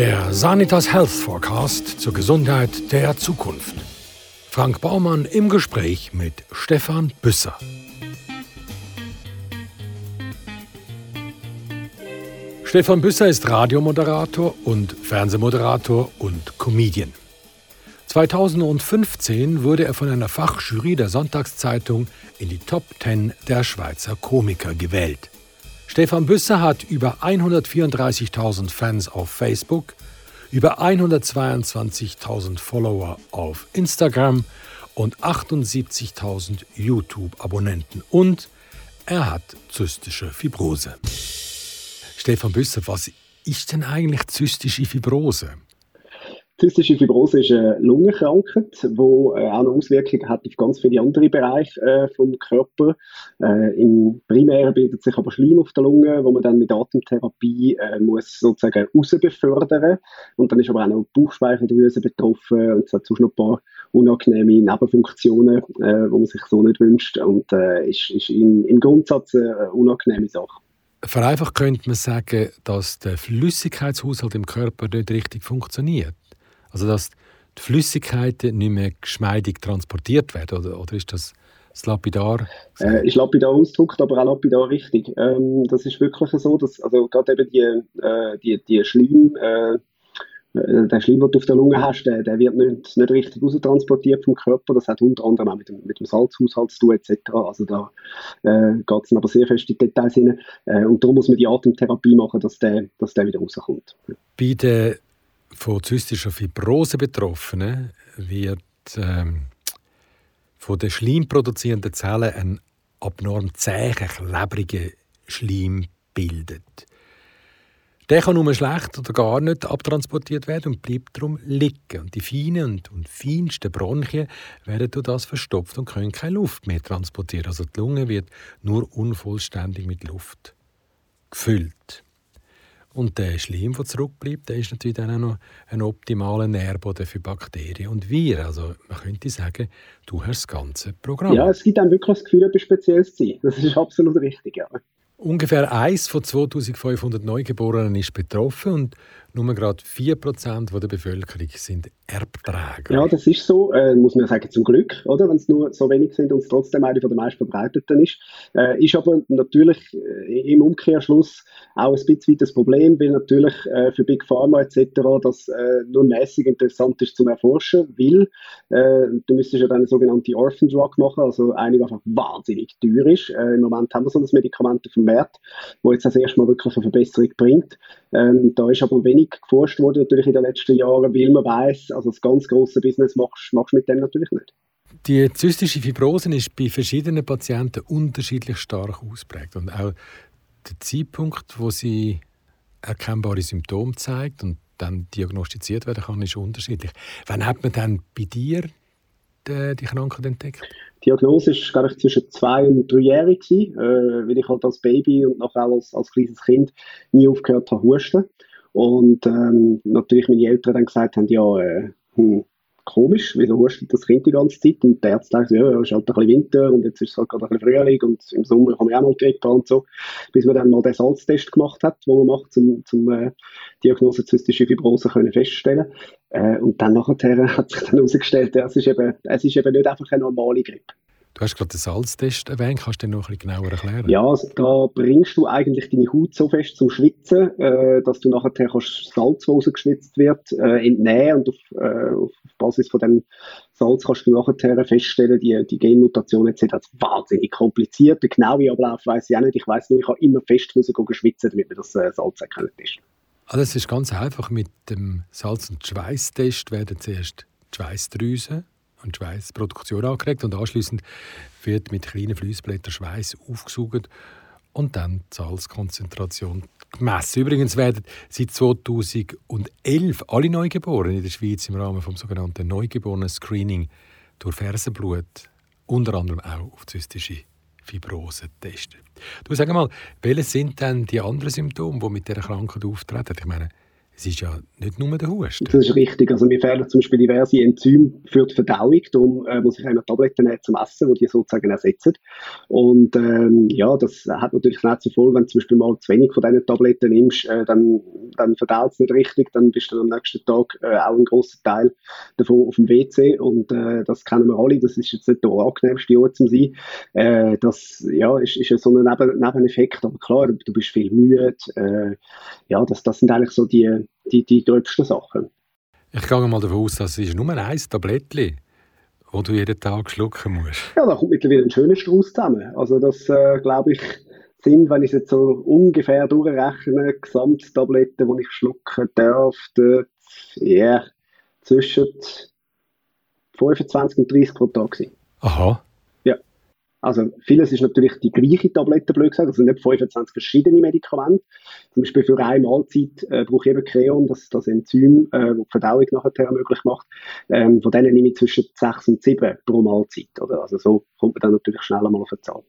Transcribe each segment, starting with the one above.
Der Sanitas Health Forecast zur Gesundheit der Zukunft. Frank Baumann im Gespräch mit Stefan Büsser. Stefan Büsser ist Radiomoderator und Fernsehmoderator und Comedian. 2015 wurde er von einer Fachjury der Sonntagszeitung in die Top 10 der Schweizer Komiker gewählt. Stefan Büsser hat über 134.000 Fans auf Facebook, über 122.000 Follower auf Instagram und 78.000 YouTube-Abonnenten und er hat zystische Fibrose. Stefan Büsser, was ist denn eigentlich zystische Fibrose? Zystische Fibrose ist eine Lungenkrankheit, die äh, auch eine Auswirkung hat auf ganz viele andere Bereiche äh, vom Körper. Äh, Im Primären bildet sich aber Schleim auf der Lunge, wo man dann mit Atemtherapie äh, muss sozusagen rausbefördern. Und dann ist aber auch noch die Bauchspeicheldrüse betroffen und es hat sonst noch ein paar unangenehme Nebenfunktionen, äh, wo man sich so nicht wünscht und ist, ist im, im Grundsatz eine unangenehme Sache. Vereinfacht könnte man sagen, dass der Flüssigkeitshaushalt im Körper nicht richtig funktioniert. Also dass die Flüssigkeiten nicht mehr geschmeidig transportiert werden, oder, oder ist das das lapidar? Äh, ist lapidar ausgedrückt, aber auch lapidar richtig. Ähm, das ist wirklich so, dass also gerade eben die, äh, die, die Schleim, äh, äh der Schleim, den du auf der Lunge hast, der, der wird nicht, nicht richtig raustransportiert vom Körper. Das hat unter anderem auch mit dem, mit dem Salzhaushalt zu tun, etc. Also da äh, geht es aber sehr fest in die Details hinein. Äh, und darum muss man die Atemtherapie machen, dass der, dass der wieder rauskommt. Bei der von zystischer Fibrose Betroffenen wird ähm, von den schleimproduzierenden Zellen ein abnorm zäher, klebriger Schleim bildet. Der kann nur schlecht oder gar nicht abtransportiert werden und bleibt darum liegen. Und die feinen und, und feinsten Bronchien werden durch das verstopft und können keine Luft mehr transportieren. Also die Lunge wird nur unvollständig mit Luft gefüllt. Und der Schleim, der zurückbleibt, der ist natürlich dann auch noch ein optimaler Nährboden für Bakterien und Viren. Also man könnte sagen, du hast das ganze Programm. Ja, es gibt dann wirklich das Gefühl, etwas Spezielles zu sein. Das ist absolut richtig, ja. Ungefähr eins von 2500 Neugeborenen ist betroffen und nur gerade 4% der Bevölkerung sind Erbträger. Ja, das ist so, äh, muss man sagen, zum Glück, oder? Wenn es nur so wenig sind und es trotzdem eine der meist verbreiteten ist. Äh, ist aber natürlich äh, im Umkehrschluss auch ein bisschen das Problem, weil natürlich äh, für Big Pharma etc. das äh, nur mäßig interessant ist zum Erforschen, weil du müsstest ja dann eine sogenannte Orphan Drug machen, also eine, die einfach wahnsinnig teuer ist. Im Moment haben wir so ein Medikament auf dem Markt, das jetzt das erste Mal wirklich eine Verbesserung bringt. Ähm, da ist aber wenig geforscht worden natürlich in den letzten Jahren, weil man weiß, also das ganz große Business machst du mit dem natürlich nicht. Die zystische Fibrose ist bei verschiedenen Patienten unterschiedlich stark ausprägt und auch der Zeitpunkt, wo sie erkennbare Symptome zeigt und dann diagnostiziert werden kann, ist unterschiedlich. Wann hat man dann bei dir die, die Krankheit entdeckt? Die Diagnose glaube ich, zwischen zwei und dreijährig gewesen, äh, weil ich halt als Baby und nachher als, als kleines Kind nie aufgehört habe husten. Und ähm, natürlich meine Eltern dann gesagt haben, ja, äh, hm, komisch, wieso hustet das Kind die ganze Zeit? Und der Arzt sagt, ja, es ist halt ein bisschen Winter und jetzt ist es halt gerade ein bisschen Frühling und im Sommer kann man auch mal Grippe und so. Bis man dann mal den Salztest gemacht hat, den man macht, um zum äh, Diagnose zystische Fibrose können feststellen. Äh, und dann nachher hat sich dann herausgestellt, ja, es ist eben, es ist eben nicht einfach eine normale Grippe. Du hast gerade den Salztest erwähnt, kannst du den noch ein bisschen genauer erklären? Ja, also da bringst du eigentlich deine Haut so fest zum Schwitzen, äh, dass du nachher kannst Salz, das rausgeschwitzt wird, äh, entnehmen und auf, äh, auf Basis von dem Salz kannst du nachher feststellen, die, die Genmutation etc. Das ist wahnsinnig kompliziert. Der genaue Ablauf weiß ich auch nicht. Ich weiß nur, ich habe immer fest schwitzen, damit man das äh, Salz erkennen ist. Also es ist ganz einfach. Mit dem Salz- und Schweißtest werden zuerst die Schweißdrüsen und Schweißproduktion angeregt und anschließend wird mit kleinen Fließblättern Schweiß aufgesaugt und dann die Salzkonzentration gemessen. Übrigens werden seit 2011 alle Neugeborenen in der Schweiz im Rahmen des sogenannten Neugeborenen-Screening durch Fersenblut unter anderem auch auf zystische Fibrose testen. Du sag mal, welche sind denn die anderen Symptome, die mit dieser Krankheit auftreten? Ich meine, es ist ja nicht nur der Husten. Das ist richtig. Also mir fehlen zum Beispiel diverse Enzyme für die Verdauung. Darum äh, muss ich immer Tabletten nehmen zum Essen, die die sozusagen ersetzen. Und ähm, ja, das hat natürlich nicht so voll, wenn du zum Beispiel mal zu wenig von diesen Tabletten nimmst, äh, dann, dann verdaut es nicht richtig, dann bist du am nächsten Tag äh, auch ein großer Teil davon auf dem WC. Und äh, das kennen wir alle. Das ist jetzt nicht der angenehmste Ort zum sein. Äh, das ja, ist, ist so ein Neben Nebeneffekt. Aber klar, du bist viel müde. Äh, ja, das, das sind eigentlich so die die, die gröbsten Sachen. Ich gehe mal davon aus, das ist nur ein Tablettchen, das du jeden Tag schlucken musst. Ja, da kommt mittlerweile ein schöner Strauß zusammen. Also das, äh, glaube ich, sind, wenn ich es jetzt so ungefähr durchrechne, Gesamttabletten, die ich schlucken darf, dort, yeah, zwischen 25 und 30 pro Tag sein. Aha. Also vieles ist natürlich die gleiche Tablette, blöd gesagt, also nicht 25 verschiedene Medikamente. Zum Beispiel für eine Mahlzeit äh, brauche ich eben Creon, das, das Enzym, äh, das die Verdauung nachher möglich macht. Ähm, von denen nehme ich zwischen 6 und 7 pro Mahlzeit. Oder? Also so kommt man dann natürlich schneller mal auf eine Zahl.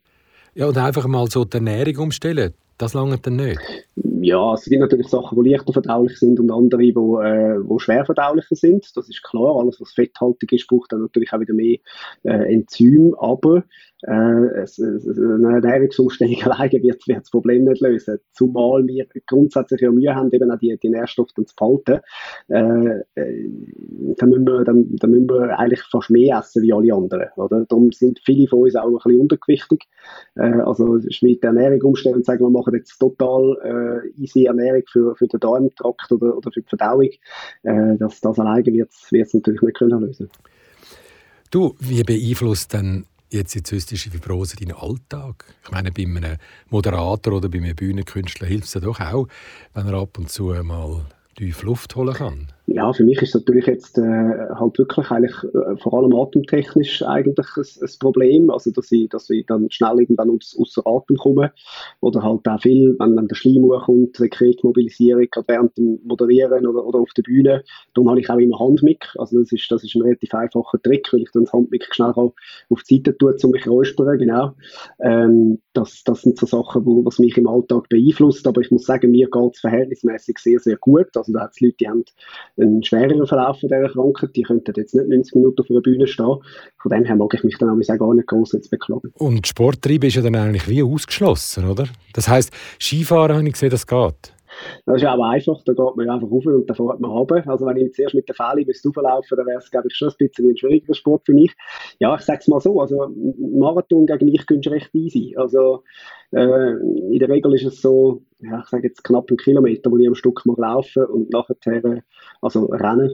Ja, und einfach mal so die Ernährung umstellen, das lange dann nicht? Ja, es gibt natürlich Sachen, die leichter verdaulich sind und andere, die, äh, die schwer verdaulicher sind. Das ist klar. Alles, was fetthaltig ist, braucht dann natürlich auch wieder mehr äh, Enzym. Aber äh, eine Ernährungsumstellung alleine wird, wird das Problem nicht lösen. Zumal wir grundsätzlich ja Mühe haben, eben auch die, die Nährstoffe zu behalten. Äh, äh, dann, müssen wir, dann, dann müssen wir eigentlich fast mehr essen wie alle anderen. Oder? Darum sind viele von uns auch ein bisschen untergewichtig. Äh, also mit der Ernährung umstellen sagen, wir machen jetzt total äh, easy Ernährung für, für den Darmtrakt oder, oder für die Verdauung. Äh, das, das alleine wird es natürlich nicht können lösen. Du, wie beeinflusst denn jetzt die zystische Fibrose deinen Alltag? Ich meine, bei einem Moderator oder bei einem Bühnenkünstler hilft es ja doch auch, wenn er ab und zu mal tief Luft holen kann. Ja, für mich ist natürlich jetzt äh, halt wirklich eigentlich äh, vor allem atemtechnisch eigentlich ein, ein, Problem, also dass ich, dass ich dann schnell irgendwann aus, außer Atem komme. Oder halt auch viel, wenn dann der Schleim kommt, Sekretmobilisierung, gerade während dem Moderieren oder, oder auf der Bühne, darum habe ich auch immer Handmic, also das ist, das ist ein relativ einfacher Trick, weil ich dann das Handmic schnell auf die Seite tue, um mich räuspern, genau. Ähm, das, das sind so Sachen, wo, was mich im Alltag beeinflusst, aber ich muss sagen, mir geht es verhältnismäßig sehr, sehr gut, also da hat es Leute, die haben einen schwereren Verlauf dieser Krankheit. Die könnten jetzt nicht 90 Minuten auf einer Bühne stehen. Von dem her mag ich mich dann auch gar nicht groß jetzt beklagen. Und Sporttreiben ist ja dann eigentlich wie ausgeschlossen, oder? Das heisst, Skifahren habe ich gesehen, das geht. Das ist ja auch einfach, da geht man einfach rauf und dann fährt man runter. Also wenn ich zuerst mit der Fälle bis rauflaufen, dann wäre es, glaube ich, schon ein bisschen ein schwieriger Sport für mich. Ja, ich sage es mal so, also Marathon gegen mich könntest du recht easy. Also äh, in der Regel ist es so, ja, ich sage jetzt knapp einen Kilometer, wo ich am Stück mal laufen und nachher, also rennen,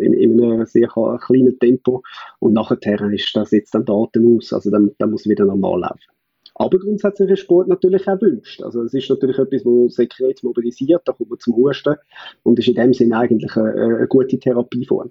äh, in, in einem sehr kleinen Tempo und nachher ist das jetzt dann Daten aus, also dann, dann muss ich wieder normal laufen. Aber grundsätzlich ist Sport natürlich auch wünscht. Also es ist natürlich etwas, das Sekret mobilisiert, da kommt man zum Husten und ist in dem Sinne eigentlich eine, eine gute Therapieform.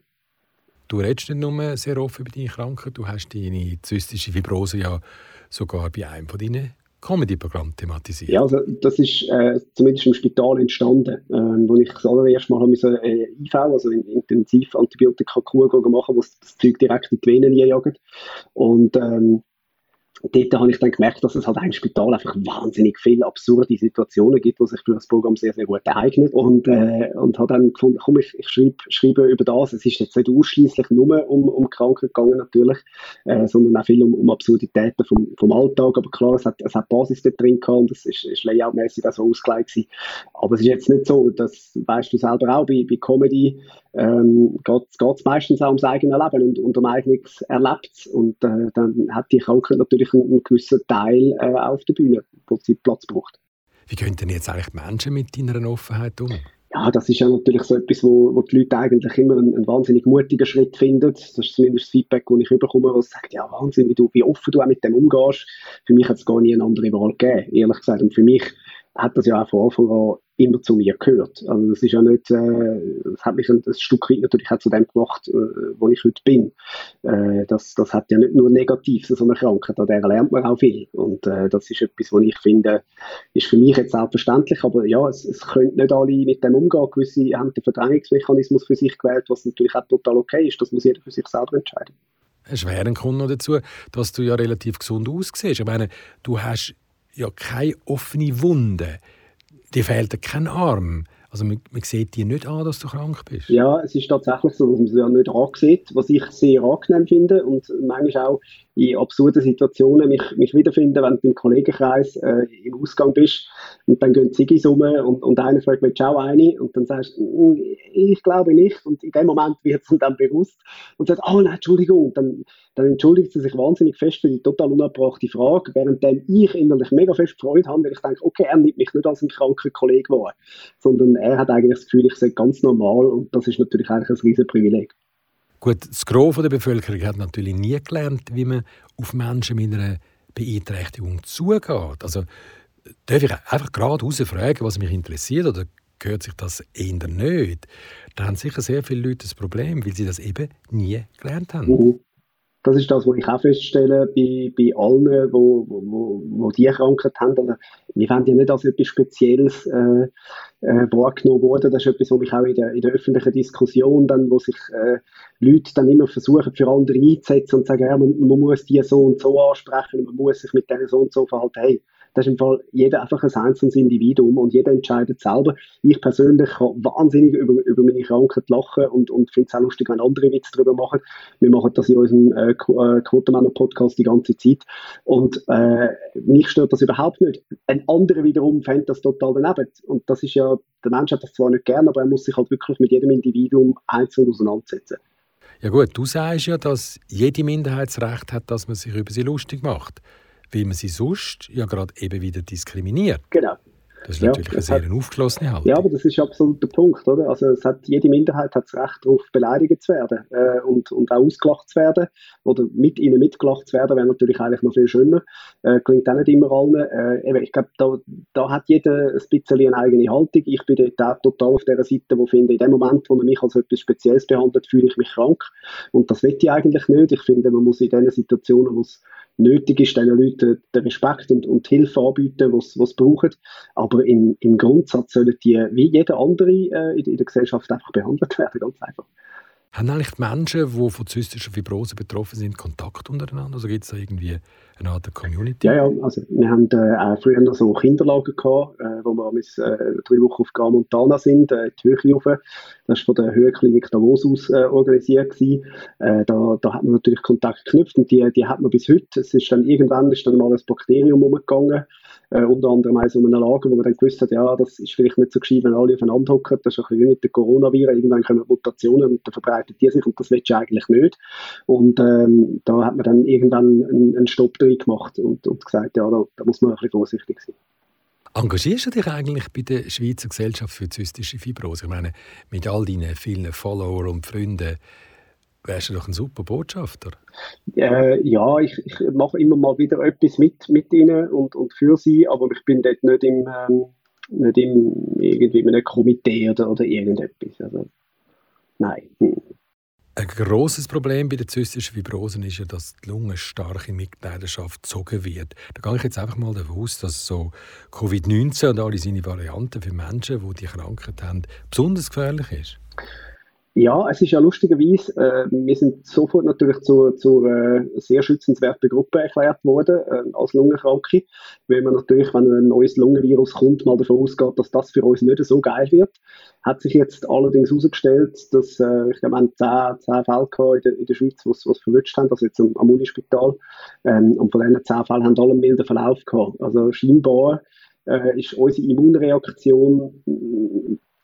Du redest nicht nur sehr offen über deine Krankheit, du hast deine zystische Fibrose ja sogar bei einem von deinen Comedy-Programmen thematisiert. Ja, also das ist äh, zumindest im Spital entstanden, äh, wo ich das allererste Mal habe äh, IV, also intensiv Antibiotika-Kur machen, wo das Zeug direkt in die Venen jagt. Und ähm, dort habe ich dann gemerkt, dass es halt im Spital einfach wahnsinnig viele absurde Situationen gibt, die sich für das Programm sehr, sehr gut eignen. Und, äh, und habe dann gefunden, komm, ich, ich schreibe, schreibe über das. Es ist jetzt nicht ausschließlich nur um, um Krankheit gegangen natürlich, äh, sondern auch viel um, um Absurditäten vom, vom Alltag. Aber klar, es hat, es hat Basis dort drin gehabt und es ist, ist layoutmäßig auch so ausgelegt. Aber es ist jetzt nicht so, das weißt du selber auch, bei, bei Comedy ähm, geht es meistens auch ums eigene Leben und, und um eigenes Erlebtes. Und äh, dann hat die Krankheit natürlich einen, einen gewissen Teil äh, auf der Bühne, wo sie Platz braucht. Wie gehen denn jetzt eigentlich Menschen mit deiner Offenheit um? Ja, das ist ja natürlich so etwas, wo, wo die Leute eigentlich immer einen, einen wahnsinnig mutigen Schritt finden. Das ist zumindest das Feedback, das ich bekomme, was sagt, ja Wahnsinn, wie, du, wie offen du auch mit dem umgehst. Für mich hat es gar nie eine andere Wahl gegeben, ehrlich gesagt. Und für mich hat das ja auch von Anfang an immer zu mir gehört. Also das ist ja nicht, äh, das hat mich ein, ein Stück weit natürlich auch zu dem gemacht, äh, wo ich heute bin. Äh, das, das hat ja nicht nur negativ, so eine Krankheit, an der lernt man auch viel. Und äh, das ist etwas, was ich finde, ist für mich jetzt selbstverständlich, aber ja, es, es können nicht alle mit dem umgehen. Gewisse haben den Verdrängungsmechanismus für sich gewählt, was natürlich auch total okay ist. Das muss jeder für sich selber entscheiden. Erschwerend kommt noch dazu, dass du ja relativ gesund aussiehst. Ich meine, du hast ja keine offene Wunde dir fehlt kein Arm. Also man, man sieht dir nicht an, dass du krank bist. Ja, es ist tatsächlich so, dass man es ja nicht ansieht, was ich sehr angenehm finde und manchmal auch in absurden Situationen mich, mich wiederfinden, wenn du im Kollegenkreis äh, im Ausgang bist und dann gehen Ziggis um und, und einer fragt, du auch eine? Und dann sagst du, mm, ich glaube nicht. Und in dem Moment wird es dann bewusst und sagt, oh nein, Entschuldigung. Dann, dann entschuldigt sie sich wahnsinnig fest für die total unabbrachte Frage, während ich innerlich mega fest Freude habe, weil ich denke, okay, er nimmt mich nicht als einen kranken Kollegen wahr, sondern er hat eigentlich das Gefühl, ich sei ganz normal und das ist natürlich eigentlich ein riesen Privileg. Gut, das Gros der Bevölkerung hat natürlich nie gelernt, wie man auf Menschen mit einer Beeinträchtigung zugeht. Also darf ich einfach gerade fragen, was mich interessiert oder gehört sich das eher nicht? Da haben sicher sehr viele Leute das Problem, weil sie das eben nie gelernt haben. Mhm das ist das, was ich auch feststelle bei, bei allen, wo, wo, wo die Krankheit haben. Also, wir finden ja nicht als etwas Spezielles äh, äh, wahrgenommen worden. Das ist etwas, was mich auch in der, in der öffentlichen Diskussion, dann, wo sich äh, Leute dann immer versuchen, für andere einzusetzen und sagen, ja, man, man muss die so und so ansprechen, man muss sich mit denen so und so verhalten. Hey, das ist im Fall jeder einfach ein einzelnes Individuum und jeder entscheidet selber. Ich persönlich kann wahnsinnig über, über meine Krankheit lachen und, und finde es auch lustig, wenn andere Witze darüber machen. Wir machen das in unserem äh, äh Quotenmänner-Podcast die ganze Zeit und äh, mich stört das überhaupt nicht. Ein anderer wiederum fände das total daneben und das ist ja, der Mensch hat das zwar nicht gern, aber er muss sich halt wirklich mit jedem Individuum einzeln auseinandersetzen. Ja gut, du sagst ja, dass jede Minderheitsrecht hat, dass man sich über sie lustig macht weil man sie sonst ja gerade eben wieder diskriminiert. Genau. Das ist natürlich ja, eine sehr aufgeschlossene Haltung. Ja, aber das ist absolut der Punkt, oder? Also es hat, jede Minderheit hat das Recht darauf, beleidigt zu werden äh, und, und auch ausgelacht zu werden oder mit ihnen mitgelacht zu werden, wäre natürlich eigentlich noch viel schöner. Äh, klingt auch nicht immer allen. Äh, eben, ich glaube, da, da hat jeder ein bisschen eine eigene Haltung. Ich bin dort total auf dieser Seite, wo ich finde, in dem Moment, wo man mich als etwas Spezielles behandelt, fühle ich mich krank. Und das will ich eigentlich nicht. Ich finde, man muss in diesen Situationen, wo es nötig ist, diesen Leuten den Respekt und, und die Hilfe anbieten, was sie brauchen. Aber im, im Grundsatz sollen die wie jeder andere äh, in, in der Gesellschaft einfach behandelt werden, ganz einfach. Haben eigentlich die Menschen, die von zystischer Fibrose betroffen sind, Kontakt untereinander? Also gibt es da irgendwie eine Art Community? Ja, ja. Also, wir haben äh, auch früher noch so Kinderlager gehabt, äh, wo wir äh, drei Wochen auf Gramontana sind, äh, die Höhe rauf. Das war von der Höhenklinik Davos aus äh, organisiert. Äh, da, da hat man natürlich Kontakt geknüpft und die, die hat man bis heute. Es ist dann irgendwann ist dann mal ein Bakterium umgegangen, äh, unter anderem auch so einem Lager, wo man dann gewusst hat, ja, das ist vielleicht nicht so gescheit, wenn alle aufeinander hocken. Das ist ein bisschen wie mit den Coronaviren. Irgendwann kommen Mutationen und dann verbreiten die sich und das willst du eigentlich nicht. Und ähm, da hat man dann irgendwann einen, einen Stopp drin gemacht und, und gesagt, ja, da, da muss man ein bisschen vorsichtig sein. Engagierst du dich eigentlich bei der Schweizer Gesellschaft für zystische Fibrose? Ich meine, mit all deinen vielen Followern und Freunden wärst du doch ein super Botschafter. Äh, ja, ich, ich, mache immer mal wieder etwas mit, mit ihnen und, und für sie, aber ich bin dort nicht im, ähm, nicht im irgendwie in einem Komitee oder, oder irgendetwas. Also, nein. Hm. Ein grosses Problem bei der zystischen Fibrosen ist ja, dass die Lunge stark in Mitleidenschaft gezogen wird. Da gehe ich jetzt einfach mal davon aus, dass so Covid-19 und alle seine Varianten für Menschen, die die Krankheit haben, besonders gefährlich ist. Ja, es ist ja lustigerweise, äh, wir sind sofort natürlich zur, zur äh, sehr schützenswerten Gruppe erklärt worden äh, als Lungenkranke, weil man natürlich, wenn ein neues Lungenvirus kommt, mal davon ausgeht, dass das für uns nicht so geil wird. Hat sich jetzt allerdings herausgestellt, dass äh, ich glaube, wir haben 10, 10 Fälle in der, in der Schweiz, die es verwünscht haben, also jetzt am, am Unispital. Ähm, und von diesen 10 Fällen haben alle einen milden Verlauf gehabt. Also scheinbar äh, ist unsere Immunreaktion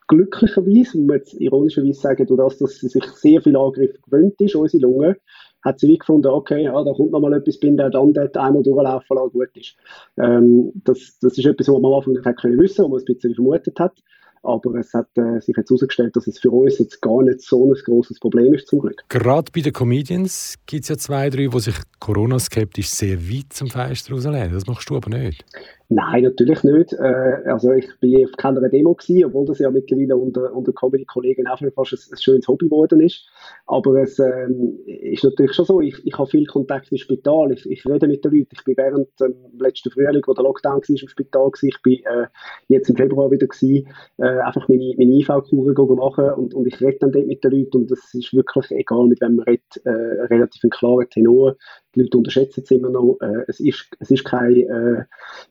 glücklicherweise, muss man jetzt ironischerweise sagen, durch das, dass sie sich sehr viel Angriff gewöhnt ist, unsere Lunge, hat sie wie gefunden, okay, ja, da kommt noch mal etwas, bin der dann dort einmal durchlaufen lassen, gut ist. Ähm, das, das ist etwas, was man am Anfang nicht hätte können wissen, was man ein bisschen vermutet hat. Aber es hat äh, sich jetzt herausgestellt, dass es für uns jetzt gar nicht so ein großes Problem ist, zum Glück. Gerade bei den Comedians gibt es ja zwei, drei, die sich Corona-skeptisch sehr weit zum Fenster rauslehnen. Das machst du aber nicht. Nein, natürlich nicht. Äh, also ich bin auf keiner Demo gewesen, obwohl das ja mittlerweile unter, unter Comedy-Kollegen auch fast ein, ein, schönes Hobby geworden ist. Aber es ähm, ist natürlich schon so, ich, ich habe viel Kontakt im Spital, ich, ich rede mit den Leuten. Ich bin während dem ähm, letzten Frühling, wo der Lockdown war, im Spital gewesen. Ich bin äh, jetzt im Februar wieder gewesen, äh, einfach meine, meine IV-Kuren machen und, und ich rede dann dort mit den Leuten und es ist wirklich egal, mit wem man redet, äh, relativ ein klarer Tenor die Leute unterschätzen es immer noch. Äh, es, ist, es, ist kein, äh,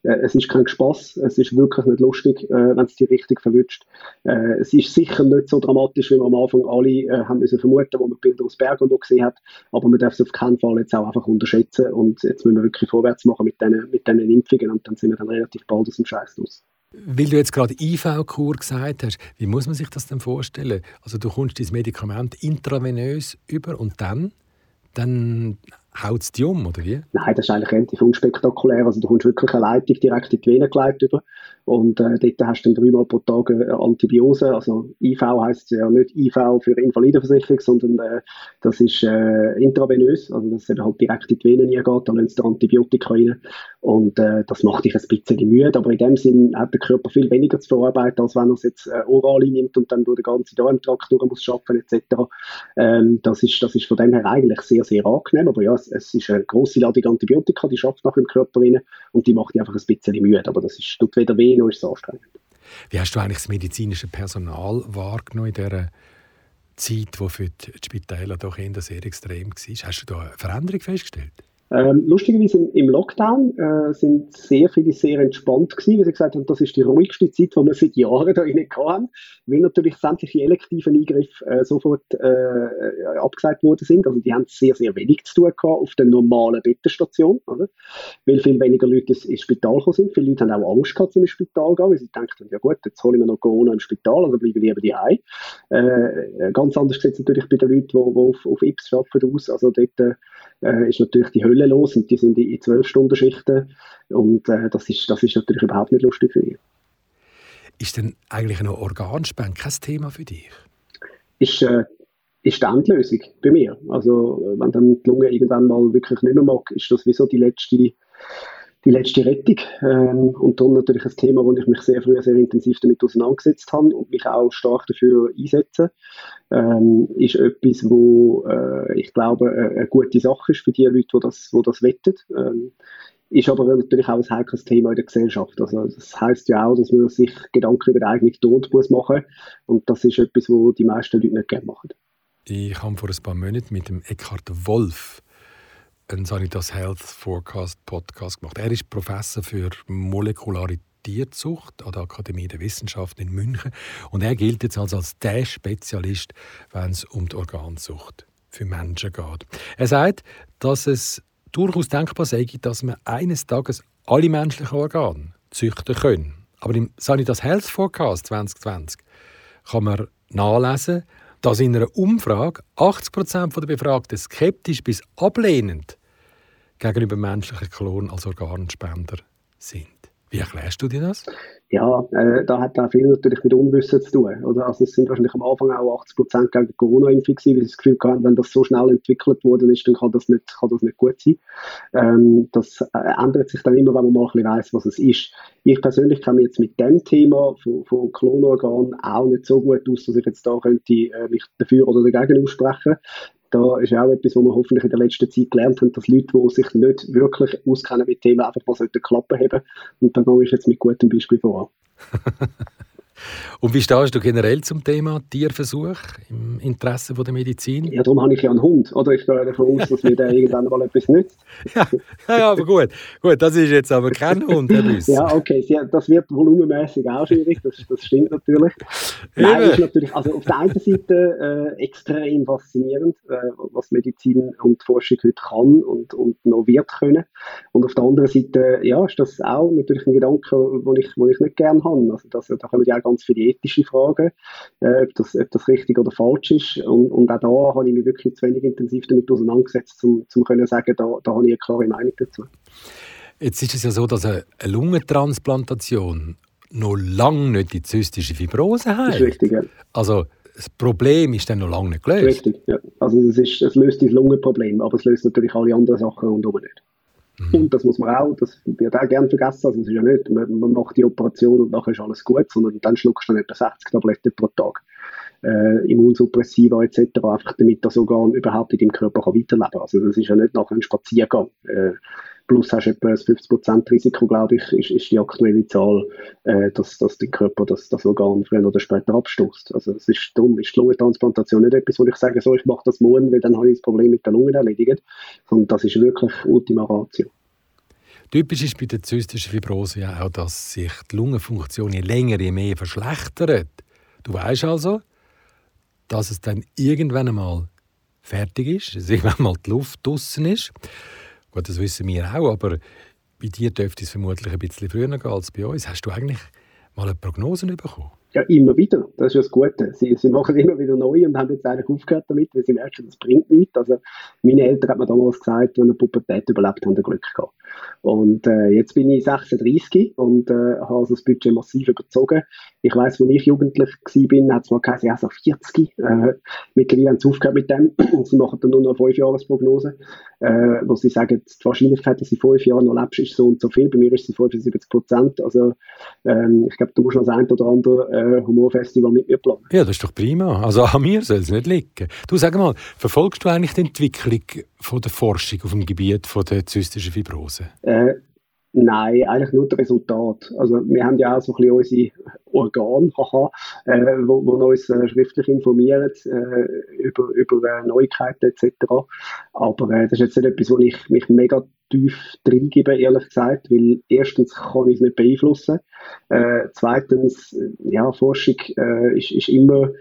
äh, es ist kein Spass, es ist wirklich nicht lustig, äh, wenn es die richtig verwünscht. Äh, es ist sicher nicht so dramatisch, wie wir am Anfang alle haben müssen vermuten, wo man Bilder aus Bergen noch gesehen hat, aber man darf es auf keinen Fall jetzt auch einfach unterschätzen und jetzt müssen wir wirklich vorwärts machen mit diesen mit Impfungen und dann sind wir dann relativ bald aus dem Scheiß los. Weil du jetzt gerade IV-Kur gesagt hast, wie muss man sich das denn vorstellen? Also du kommst dieses Medikament intravenös über und dann, dann haut es dich um, oder wie? Nein, das ist eigentlich relativ unspektakulär. Also du kommst wirklich eine Leitung direkt in die Vene geleitet über und äh, dort hast du dann dreimal pro Tag eine Antibiose. Also IV heisst ja nicht IV für Invalidenversicherung, sondern äh, das ist äh, intravenös, also dass es halt direkt in die Venen geht, dann lässt der Antibiotika rein. Und äh, das macht dich ein bisschen müde, aber in dem Sinn hat der Körper viel weniger zu verarbeiten, als wenn er es jetzt äh, oral nimmt und dann durch den ganzen Darmtrakt muss schaffen etc. Ähm, das, ist, das ist von dem her eigentlich sehr, sehr angenehm, aber ja, es, es ist eine grosse Ladung Antibiotika, die schafft nach dem Körper rein und die macht dich einfach ein bisschen müde, aber das ist, tut weder weh noch ist es anstrengend. Wie hast du eigentlich das medizinische Personal wahrgenommen in dieser Zeit, die für die Spitäler doch eher sehr extrem war? Hast du da eine Veränderung festgestellt? Ähm, lustigerweise im, im Lockdown äh, sind sehr viele sehr entspannt gewesen, wie sie gesagt haben, das ist die ruhigste Zeit, die wir seit Jahren da rein hatten, weil natürlich sämtliche elektiven Eingriffe äh, sofort äh, abgesagt worden sind. Also die haben sehr, sehr wenig zu tun gehabt auf der normalen Bettenstation, oder? weil viel weniger Leute ins Spital gekommen sind. Viele Leute haben auch Angst gehabt, zum Spital zu gehen, weil sie denken, ja gut, jetzt hole ich mir noch Corona im Spital, also bleibe ich lieber daheim. Äh, ganz anders sieht es natürlich bei den Leuten, die, die auf, auf Ips arbeiten aus. Also dort äh, ist natürlich die Hölle los und die sind in zwölf Stunden Schichten und äh, das, ist, das ist natürlich überhaupt nicht lustig für die. Ist denn eigentlich noch Organspende kein Thema für dich? Ist, äh, ist die Endlösung bei mir. Also wenn dann die Lunge irgendwann mal wirklich nicht mehr mag, ist das wie so die letzte die letzte Rettung. Ähm, und dann natürlich ein Thema, wo ich mich sehr früh sehr intensiv damit auseinandergesetzt habe und mich auch stark dafür einsetze, ähm, ist etwas, wo äh, ich glaube eine gute Sache ist für die Leute, die das, die das wettet. Ähm, ist aber natürlich auch ein heikles Thema in der Gesellschaft. Also das heißt ja auch, dass man sich Gedanken über den eigenen Tod muss machen und das ist etwas, wo die meisten Leute nicht gerne machen. Ich habe vor ein paar Monaten mit dem Eckhard Wolf einen Sanitas Health Forecast Podcast gemacht. Er ist Professor für molekulare Tierzucht an der Akademie der Wissenschaften in München und er gilt jetzt als, als der Spezialist, wenn es um die Organzucht für Menschen geht. Er sagt, dass es durchaus denkbar sei, dass man eines Tages alle menschlichen Organe züchten können. Aber im Sanitas Health Forecast 2020 kann man nachlesen, dass in einer Umfrage 80% der Befragten skeptisch bis ablehnend gegenüber menschlichen Klonen als Organspender sind. Wie erklärst du dir das? Ja, äh, da hat auch viel natürlich mit Unwissen zu tun. Oder? Also es sind wahrscheinlich am Anfang auch 80 Prozent gegen Corona-Impfung weil sie das Gefühl haben, wenn das so schnell entwickelt worden ist, dann kann das nicht, kann das nicht gut sein. Ähm, das äh, ändert sich dann immer, wenn man mal ein bisschen weiss, was es ist. Ich persönlich kann mich jetzt mit dem Thema von, von Klonorganen auch nicht so gut aus, dass ich jetzt da könnte äh, mich dafür oder dagegen aussprechen da ist auch etwas, was wir hoffentlich in der letzten Zeit gelernt haben, dass Leute, die sich nicht wirklich auskennen mit Themen, einfach mal Klappe haben Und da gehe ich jetzt mit gutem Beispiel voran. Und wie stehst du generell zum Thema Tierversuch im Interesse der Medizin? Ja, darum habe ich ja einen Hund. Oder ich gehe davon aus, dass mir der irgendwann mal etwas nützt. ja, ja, aber gut. Gut, das ist jetzt aber kein Hund, Herr Büss. ja, okay. Das wird volumenmäßig auch schwierig. Das, das stimmt natürlich. Nein, ist natürlich also auf der einen Seite äh, extrem faszinierend, äh, was Medizin und Forschung heute kann und, und noch wird können. Und auf der anderen Seite, ja, ist das auch natürlich ein Gedanke, den ich, ich nicht gerne habe. Also das, da kommen ja ganz viele ethische Fragen, äh, ob, das, ob das richtig oder falsch ist. Und, und auch da habe ich mich wirklich zu wenig intensiv damit auseinandergesetzt, um zu sagen, da, da habe ich eine klare Meinung dazu. Jetzt ist es ja so, dass eine Lungentransplantation noch lange nicht die zystische Fibrose hat. Das ist richtig, ja. Also das Problem ist dann noch lange nicht gelöst. Richtig, ja. Also es, ist, es löst das Lungenproblem, aber es löst natürlich alle anderen Sachen rundherum nicht. Mhm. Und das muss man auch, das wird auch gerne vergessen, also es ist ja nicht, man, man, macht die Operation und nachher ist alles gut, sondern dann schluckst du dann etwa 60 Tabletten pro Tag. Äh, Immunsuppressiva etc., einfach damit das Organ überhaupt in deinem Körper kann weiterleben kann. Also das ist ja nicht nachher ein Spaziergang. Äh, plus hast du etwa ein 50% Risiko, glaube ich, ist, ist die aktuelle Zahl, äh, dass, dass der Körper das, das Organ früher oder später abstößt. Also es ist dumm, ist die Lungentransplantation nicht etwas, wo ich sage, so, ich mache das morgen, weil dann habe ich das Problem mit der Lunge erledigt, sondern das ist wirklich Ultima Ratio. Typisch ist bei der zystischen Fibrose ja auch, dass sich die Lungenfunktion je länger, je mehr verschlechtert. Du weißt also, dass es dann irgendwann einmal fertig ist, dass irgendwann mal die Luft draußen ist. Gut, das wissen wir auch, aber bei dir dürfte es vermutlich ein bisschen früher gehen als bei uns. Hast du eigentlich mal eine Prognose bekommen? Ja, immer wieder. Das ist das Gute. Sie, sie machen immer wieder neu und haben jetzt eigentlich aufgehört damit, weil sie merken, das bringt nichts. Also, meine Eltern haben mir damals gesagt, wenn eine Pubertät überlebt, haben sie Glück gehabt. Und äh, jetzt bin ich 36 und äh, habe also das Budget massiv überzogen. Ich weiß, als ich jugendlich war, hat es mal geheißen, ja, so 40. Äh, mittlerweile haben sie aufgehört mit dem. sie machen dann nur noch eine 5-Jahres-Prognose, äh, wo sie sagen, die Wahrscheinlichkeit, dass du fünf Jahre noch lebst, ist so und so viel. Bei mir ist es 75 Prozent. Also, ähm, ich glaube, du musst noch das ein oder andere äh, Humorfestival mit mir planen. Ja, das ist doch prima. Also an mir soll es nicht liegen. Du, sag mal, verfolgst du eigentlich die Entwicklung von der Forschung auf dem Gebiet von der zystischen Fibrose? Äh, Nein, eigentlich nur das Resultat. Also wir haben ja auch so ein bisschen unsere Organe, haha, äh, wo, wo uns äh, schriftlich informieren äh, über, über äh, Neuigkeiten etc. Aber äh, das ist jetzt nicht etwas, wo ich mich mega tief reingebe, ehrlich gesagt, weil erstens kann ich es nicht beeinflussen. Äh, zweitens, ja, Forschung ist, ist immer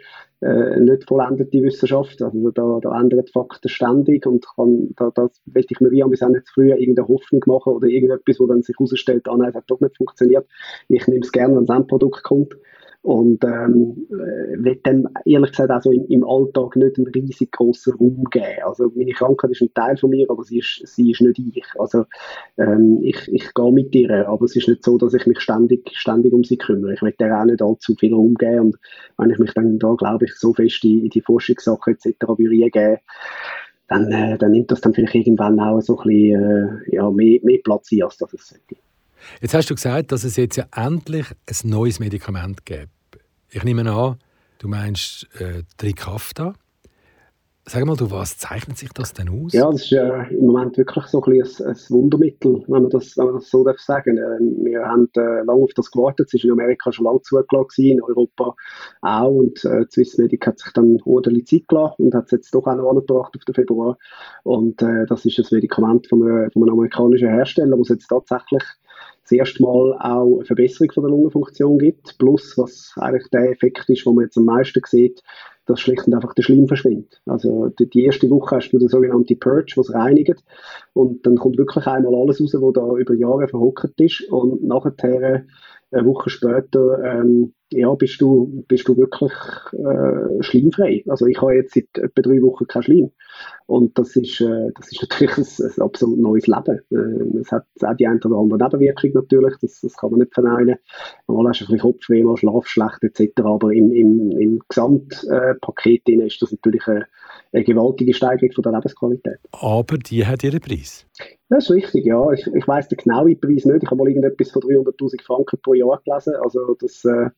äh, nicht vollendete Wissenschaft. Also da, da ändern Fakten ständig und kann, da, das will ich mir wie auch nicht zu früh irgendeine Hoffnung machen oder irgendetwas, wo dann sich herausstellt, ah nein, das hat doch nicht funktioniert. Ich nehme es gerne, wenn ein Endprodukt kommt. Und ähm, äh, will dem ehrlich gesagt also im, im Alltag nicht einen riesig grossen Raum geben. Also meine Krankheit ist ein Teil von mir, aber sie ist, sie ist nicht ich. Also ähm, ich, ich gehe mit ihr, aber es ist nicht so, dass ich mich ständig, ständig um sie kümmere. Ich will der auch nicht allzu viel Raum geben und wenn ich mich dann da, glaube ich, so fest in, in die Forschungssachen etc. geben dann, äh, dann nimmt das dann vielleicht irgendwann auch so ein bisschen äh, ja, mehr, mehr Platz ein, als das es sollte. Jetzt hast du gesagt, dass es jetzt ja endlich ein neues Medikament gibt. Ich nehme an, du meinst äh, Trikafta. Sag mal, du, was zeichnet sich das denn aus? Ja, das ist äh, im Moment wirklich so ein, ein, ein Wundermittel, wenn man das, wenn man das so darf sagen äh, Wir haben äh, lange auf das gewartet. Es ist in Amerika schon lange zugelassen, in Europa auch. Und äh, Swissmedic hat sich dann ordentlich Zeit gelassen und hat es jetzt doch auch noch angebracht auf den Februar. Und äh, das ist ein Medikament von, von einem amerikanischen Hersteller, das jetzt tatsächlich das erste Mal auch eine Verbesserung von der Lungenfunktion gibt. Plus, was eigentlich der Effekt ist, den man jetzt am meisten sieht, dass schlicht und einfach der Schleim verschwindet. Also die, die erste Woche hast du den sogenannten Purge, was reinigt und dann kommt wirklich einmal alles raus, was da über Jahre verhockert ist und nachher eine Woche später ähm, ja, bist du, bist du wirklich äh, schleimfrei. Also ich habe jetzt seit etwa drei Wochen kein Schleim. Und das ist, äh, das ist natürlich ein, ein absolut neues Leben. Äh, es hat auch die eine oder andere Nebenwirkung natürlich, das, das kann man nicht verneinen. Mal hast du ein bisschen Kopfweh, mal Schlaf schlecht etc. Aber im, im, im Gesamtpaket äh, ist das natürlich eine, eine gewaltige Steigerung von der Lebensqualität. Aber die hat ihren Preis. Das ist richtig, ja. Ich, ich weiss den genauen Preis nicht. Ich habe mal irgendetwas von 300'000 Franken pro Jahr gelesen. Also das äh,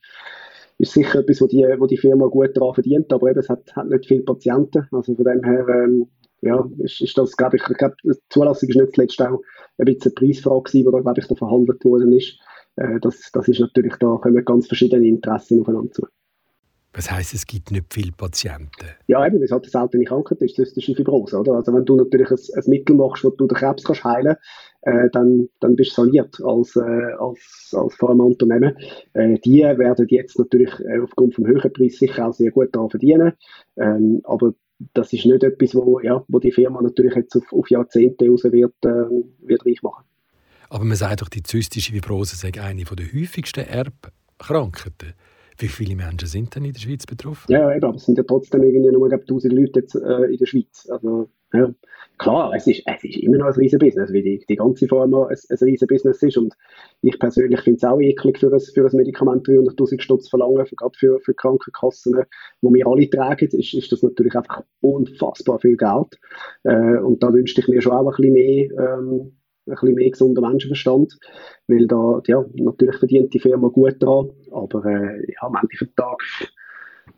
ist sicher etwas, wo die, wo die Firma gut daran verdient, aber eben, es hat, hat nicht viele Patienten. Also von dem her, ähm, ja, ist, ist das, glaube ich, ich glaube, die Zulassung ist nicht zuletzt auch ein bisschen eine Preisfrage gewesen, die da, glaube ich, da verhandelt worden ist. Äh, das, das ist natürlich, da kommen ganz verschiedene Interessen aufeinander zu. Was heisst, es gibt nicht viele Patienten? Ja, eben, es halt eine seltene Krankheit ist, das ist eine Fibrose, oder? Also wenn du natürlich ein, ein Mittel machst, wo du den Krebs kannst heilen äh, dann, dann bist du saniert als, äh, als, als Pharmaunternehmen. Äh, die werden jetzt natürlich äh, aufgrund vom höheren Preis sicher auch sehr gut daran verdienen, ähm, aber das ist nicht etwas, wo, ja, wo die Firma natürlich jetzt auf, auf Jahrzehnte raus wird, äh, wird reich machen. Aber man sagt doch, die zystische Fibrose sei eine der häufigsten Erbkrankheiten. Wie viele Menschen sind denn in der Schweiz betroffen? Ja, eben, aber es sind ja trotzdem irgendwie nur 1000 Leute jetzt, äh, in der Schweiz. Also, ja. Klar, es ist, es ist immer noch ein Riesenbusiness, wie die, die ganze Pharma ein, ein Riesenbusiness ist. Und ich persönlich finde es auch eklig, für ein, für ein Medikament 300'000 Stutz verlangen, gerade für, für Krankenkassen, wo wir alle tragen, ist, ist das natürlich einfach unfassbar viel Geld. Äh, und da wünschte ich mir schon auch ein bisschen mehr, ähm, ein bisschen mehr gesunder Menschenverstand, weil da, ja, natürlich verdient die Firma gut dran, aber äh, ja, am Ende des Tages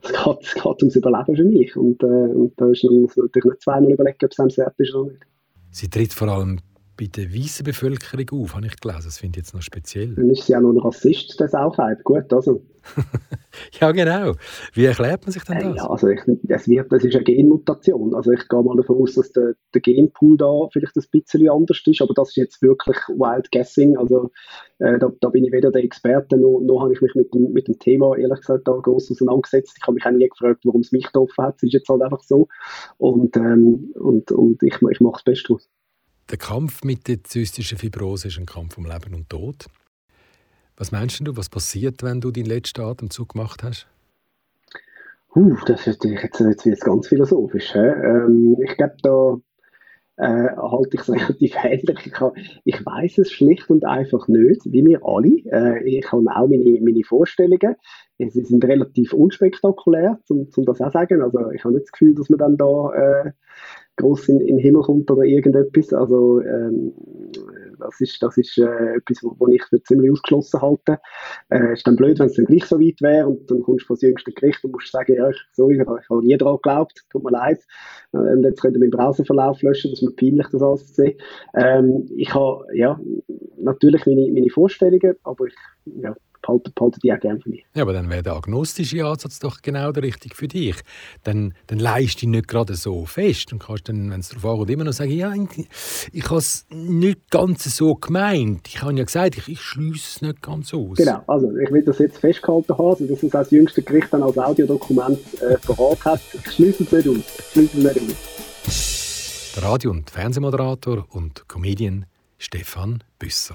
es geht, es geht ums Überleben für mich und, äh, und da ist man natürlich nicht zweimal überlegen, ob es einem wert ist oder nicht. Sie tritt vor allem bei der weißen Bevölkerung auf, habe ich gelesen. Das finde ich jetzt noch speziell. Dann ist sie ja noch ein Rassist, der Sauchheit. Gut, also. ja, genau. Wie erklärt man sich denn das? Ja, also ich, das, wird, das ist eine Genmutation. Also ich gehe mal davon aus, dass der, der Genpool da vielleicht ein bisschen anders ist, aber das ist jetzt wirklich wild guessing. Also äh, da, da, bin ich weder der Experte, noch, noch habe ich mich mit dem, mit dem Thema ehrlich gesagt da groß auseinandergesetzt. Ich habe mich auch nie gefragt, warum es mich getroffen hat. Es ist jetzt halt einfach so. Und, ähm, und, und ich, ich mache das Beste draus. Der Kampf mit der zystischen Fibrose ist ein Kampf um Leben und Tod. Was meinst du, was passiert, wenn du deinen letzten Atemzug gemacht hast? Uh, das ist natürlich jetzt, jetzt, ganz philosophisch. Ähm, ich glaube, da äh, halte ich es relativ ähnlich. Ich, ich weiß es schlicht und einfach nicht, wie wir alle. Äh, ich habe auch meine, meine Vorstellungen. Sie sind relativ unspektakulär, um, um das auch sagen. Also ich habe nicht das Gefühl, dass man dann da äh, groß in, in den Himmel kommt oder irgendetwas. Also ähm, das ist, das ist äh, etwas, wo ich für ziemlich ausgeschlossen halte. Äh, ist dann blöd, wenn es dann gleich so weit wäre und dann kommst du vor das jüngste Gericht und musst sagen, ja, ich, sorry, ich, habe nie daran geglaubt, tut mir leid. Und jetzt könnt ihr meinen Browserverlauf löschen, das ist peinlich, das alles zu sehen. Ähm, ich habe, ja, natürlich meine, meine Vorstellungen, aber ich, ja, behalte, behalte die auch gerne für mich. Ja, aber dann wäre der agnostische Ansatz doch genau der richtige für dich. Dann, dann leist dich nicht gerade so fest und kannst dann, wenn es darauf ankommt, immer noch sagen, ja, ich habe es nicht ganz so gemeint. Ich habe ja gesagt, ich, ich schließe es nicht ganz aus. Genau, also ich will das jetzt festgehalten haben, also, dass es das jüngste Gericht dann als Audiodokument äh, hat. Ich schließe es nicht aus. Ich schließe es nicht aus. Der Radio- und Fernsehmoderator und Comedian Stefan Büsser.